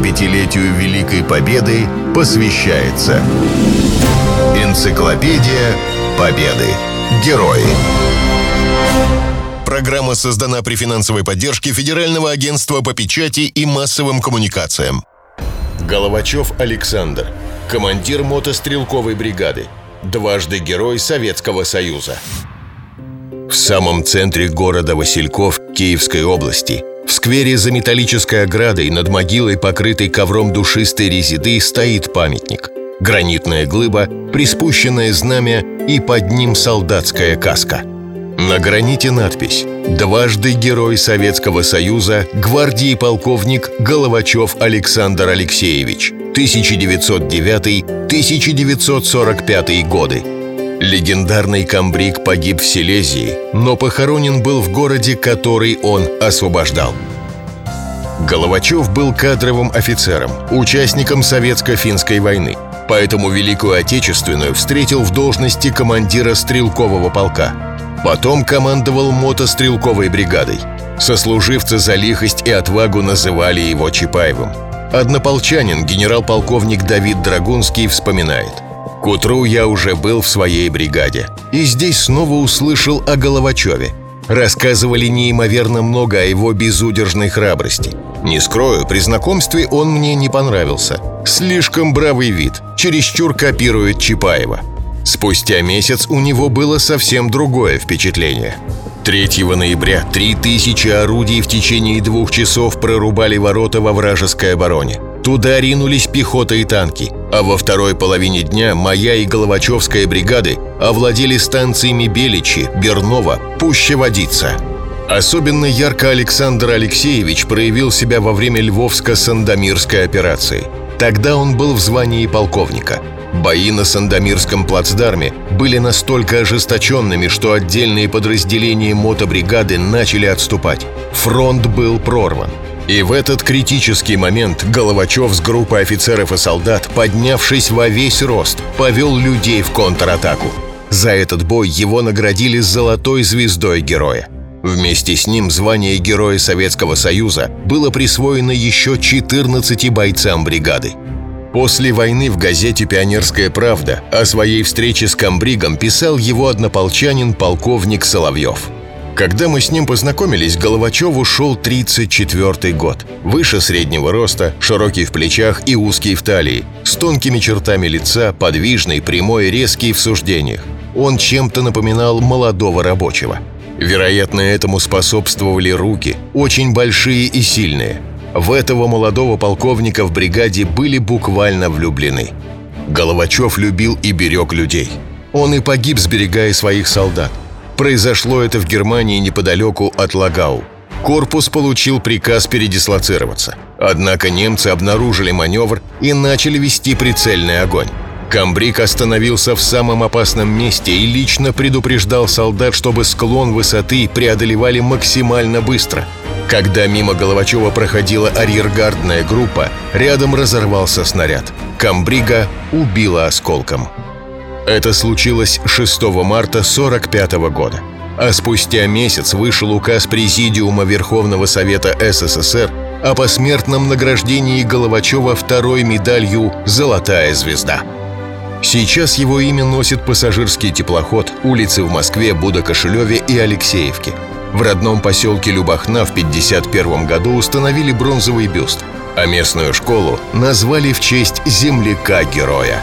75-летию Великой Победы посвящается Энциклопедия Победы. Герои. Программа создана при финансовой поддержке Федерального агентства по печати и массовым коммуникациям. Головачев Александр, командир мотострелковой бригады, дважды Герой Советского Союза. В самом центре города Васильков Киевской области, в сквере за металлической оградой над могилой, покрытой ковром душистой резиды, стоит памятник. Гранитная глыба, приспущенное знамя и под ним солдатская каска. На граните надпись «Дважды Герой Советского Союза, гвардии полковник Головачев Александр Алексеевич, 1909-1945 годы». Легендарный комбриг погиб в Силезии, но похоронен был в городе, который он освобождал. Головачев был кадровым офицером, участником Советско-финской войны, поэтому Великую Отечественную встретил в должности командира стрелкового полка. Потом командовал мотострелковой бригадой. Сослуживцы за лихость и отвагу называли его Чапаевым. Однополчанин генерал-полковник Давид Драгунский вспоминает – к утру я уже был в своей бригаде. И здесь снова услышал о Головачеве. Рассказывали неимоверно много о его безудержной храбрости. Не скрою, при знакомстве он мне не понравился. Слишком бравый вид, чересчур копирует Чапаева. Спустя месяц у него было совсем другое впечатление. 3 ноября 3000 орудий в течение двух часов прорубали ворота во вражеской обороне. Туда ринулись пехота и танки, а во второй половине дня моя и Головачевская бригады овладели станциями Беличи, Бернова, Пуща Водица. Особенно ярко Александр Алексеевич проявил себя во время Львовско-Сандомирской операции. Тогда он был в звании полковника. Бои на Сандомирском плацдарме были настолько ожесточенными, что отдельные подразделения мотобригады начали отступать. Фронт был прорван. И в этот критический момент Головачев с группой офицеров и солдат, поднявшись во весь рост, повел людей в контратаку. За этот бой его наградили золотой звездой героя. Вместе с ним звание Героя Советского Союза было присвоено еще 14 бойцам бригады. После войны в газете «Пионерская правда» о своей встрече с комбригом писал его однополчанин полковник Соловьев – когда мы с ним познакомились, Головачеву шел 34 год. Выше среднего роста, широкий в плечах и узкий в талии, с тонкими чертами лица, подвижный, прямой, резкий в суждениях. Он чем-то напоминал молодого рабочего. Вероятно, этому способствовали руки, очень большие и сильные. В этого молодого полковника в бригаде были буквально влюблены. Головачев любил и берег людей. Он и погиб, сберегая своих солдат. Произошло это в Германии неподалеку от Лагау. Корпус получил приказ передислоцироваться. Однако немцы обнаружили маневр и начали вести прицельный огонь. Камбрик остановился в самом опасном месте и лично предупреждал солдат, чтобы склон высоты преодолевали максимально быстро. Когда мимо Головачева проходила арьергардная группа, рядом разорвался снаряд. Камбрига убило осколком. Это случилось 6 марта 1945 года. А спустя месяц вышел указ Президиума Верховного Совета СССР о посмертном награждении Головачева второй медалью «Золотая звезда». Сейчас его имя носит пассажирский теплоход, улицы в Москве, Будокошелеве и Алексеевке. В родном поселке Любахна в 1951 году установили бронзовый бюст, а местную школу назвали в честь земляка-героя.